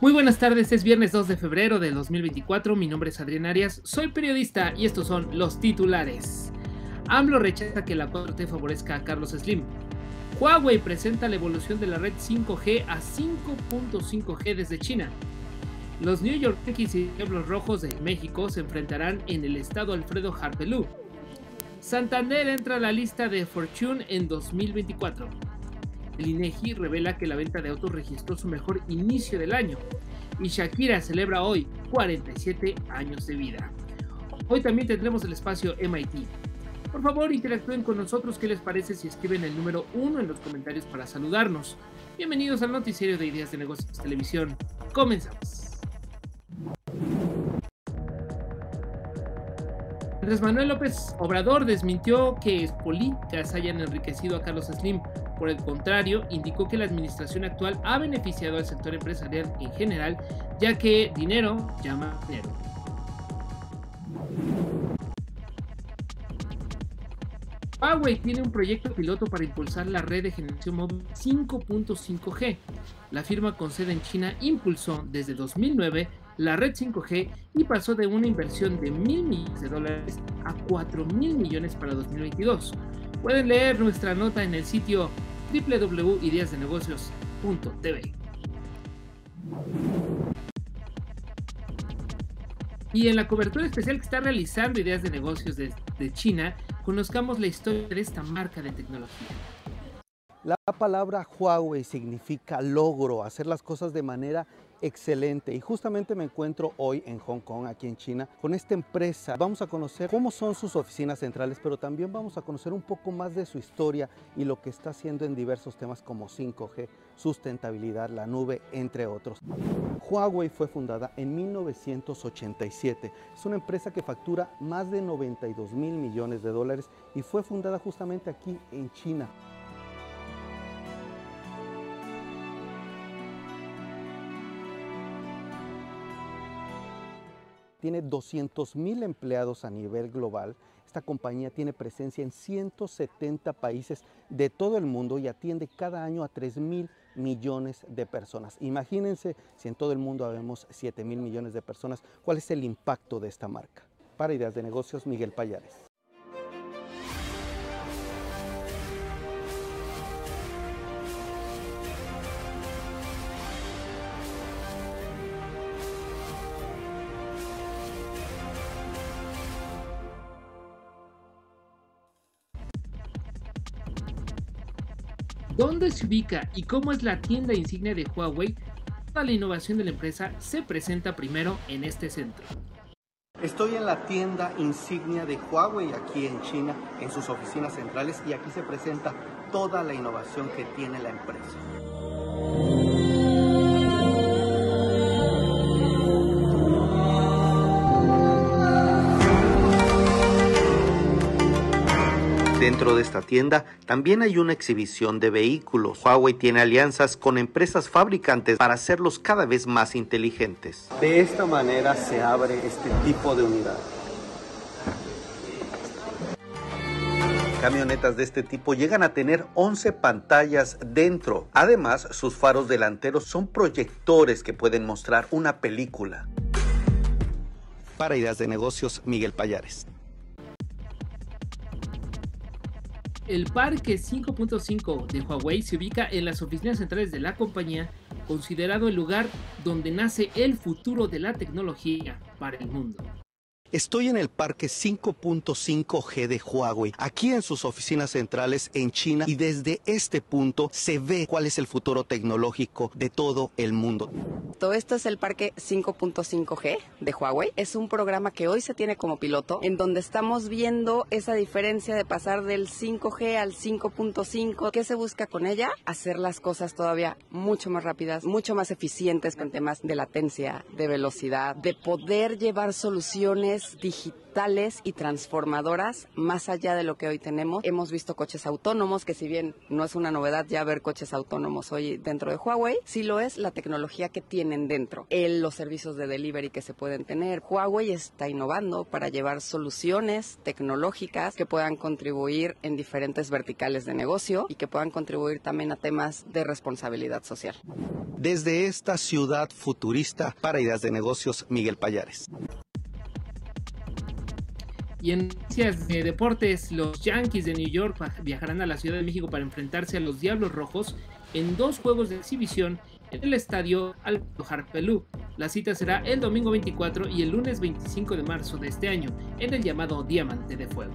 Muy buenas tardes, es viernes 2 de febrero de 2024, mi nombre es Adrián Arias, soy periodista y estos son los titulares. AMLO rechaza que la 4T favorezca a Carlos Slim. Huawei presenta la evolución de la red 5G a 5.5G desde China. Los New York Yankees y Diablos Rojos de México se enfrentarán en el estado Alfredo Harpelú. Santander entra a la lista de Fortune en 2024. El INEGI revela que la venta de autos registró su mejor inicio del año y Shakira celebra hoy 47 años de vida. Hoy también tendremos el espacio MIT. Por favor, interactúen con nosotros. ¿Qué les parece si escriben el número 1 en los comentarios para saludarnos? Bienvenidos al noticiero de Ideas de Negocios Televisión. Comenzamos. Andrés Manuel López Obrador desmintió que políticas hayan enriquecido a Carlos Slim. Por el contrario, indicó que la administración actual ha beneficiado al sector empresarial en general, ya que dinero llama dinero. Huawei tiene un proyecto piloto para impulsar la red de generación móvil 5.5G. La firma con sede en China impulsó desde 2009 la red 5G y pasó de una inversión de mil millones de dólares a 4 mil millones para 2022. Pueden leer nuestra nota en el sitio www.ideasdenegocios.tv. Y en la cobertura especial que está realizando Ideas de Negocios de, de China, conozcamos la historia de esta marca de tecnología. La palabra Huawei significa logro, hacer las cosas de manera excelente y justamente me encuentro hoy en Hong Kong, aquí en China, con esta empresa. Vamos a conocer cómo son sus oficinas centrales, pero también vamos a conocer un poco más de su historia y lo que está haciendo en diversos temas como 5G, sustentabilidad, la nube, entre otros. Huawei fue fundada en 1987. Es una empresa que factura más de 92 mil millones de dólares y fue fundada justamente aquí en China. Tiene 200 mil empleados a nivel global. Esta compañía tiene presencia en 170 países de todo el mundo y atiende cada año a 3 mil millones de personas. Imagínense si en todo el mundo habemos 7 mil millones de personas, ¿cuál es el impacto de esta marca? Para Ideas de Negocios, Miguel Payares. Dónde se ubica y cómo es la tienda insignia de Huawei, toda la innovación de la empresa se presenta primero en este centro. Estoy en la tienda insignia de Huawei aquí en China, en sus oficinas centrales, y aquí se presenta toda la innovación que tiene la empresa. Dentro de esta tienda también hay una exhibición de vehículos. Huawei tiene alianzas con empresas fabricantes para hacerlos cada vez más inteligentes. De esta manera se abre este tipo de unidad. Camionetas de este tipo llegan a tener 11 pantallas dentro. Además, sus faros delanteros son proyectores que pueden mostrar una película. Para ideas de negocios, Miguel Payares. El parque 5.5 de Huawei se ubica en las oficinas centrales de la compañía, considerado el lugar donde nace el futuro de la tecnología para el mundo. Estoy en el parque 5.5G de Huawei, aquí en sus oficinas centrales en China y desde este punto se ve cuál es el futuro tecnológico de todo el mundo. Todo esto es el parque 5.5G de Huawei. Es un programa que hoy se tiene como piloto en donde estamos viendo esa diferencia de pasar del 5G al 5.5. ¿Qué se busca con ella? Hacer las cosas todavía mucho más rápidas, mucho más eficientes con temas de latencia, de velocidad, de poder llevar soluciones digitales y transformadoras más allá de lo que hoy tenemos. Hemos visto coches autónomos, que si bien no es una novedad ya ver coches autónomos hoy dentro de Huawei, sí lo es la tecnología que tienen dentro, el, los servicios de delivery que se pueden tener. Huawei está innovando para llevar soluciones tecnológicas que puedan contribuir en diferentes verticales de negocio y que puedan contribuir también a temas de responsabilidad social. Desde esta ciudad futurista para ideas de negocios, Miguel Payares. Y en noticias de deportes, los Yankees de New York viajarán a la Ciudad de México para enfrentarse a los Diablos Rojos en dos juegos de exhibición en el estadio Alto Harpelú. La cita será el domingo 24 y el lunes 25 de marzo de este año en el llamado Diamante de Fuego.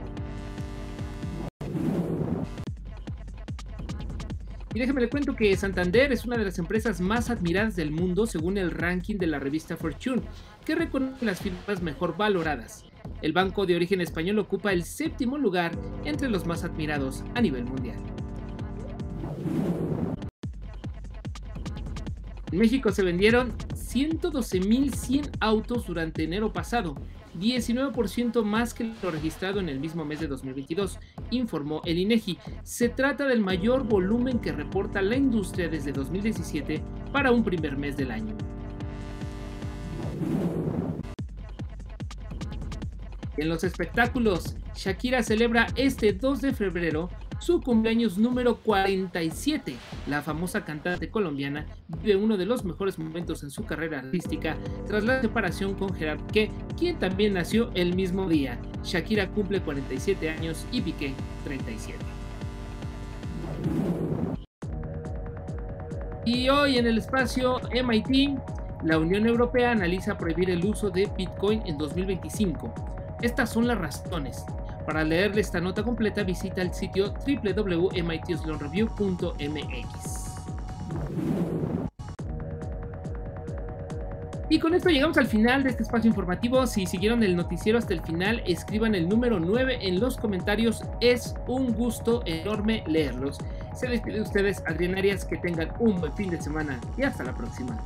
Y déjeme le cuento que Santander es una de las empresas más admiradas del mundo según el ranking de la revista Fortune, que reconoce las firmas mejor valoradas. El banco de origen español ocupa el séptimo lugar entre los más admirados a nivel mundial. En México se vendieron 112.100 autos durante enero pasado, 19% más que lo registrado en el mismo mes de 2022, informó el INEGI. Se trata del mayor volumen que reporta la industria desde 2017 para un primer mes del año. En los espectáculos, Shakira celebra este 2 de febrero su cumpleaños número 47. La famosa cantante colombiana vive uno de los mejores momentos en su carrera artística tras la separación con Gerard Piqué, quien también nació el mismo día. Shakira cumple 47 años y Piqué 37. Y hoy en el espacio MIT, la Unión Europea analiza prohibir el uso de Bitcoin en 2025. Estas son las razones. Para leerle esta nota completa visita el sitio www.mitsloanreview.mx. Y con esto llegamos al final de este espacio informativo. Si siguieron el noticiero hasta el final, escriban el número 9 en los comentarios. Es un gusto enorme leerlos. Se despide de ustedes, Adrián Arias. Que tengan un buen fin de semana y hasta la próxima.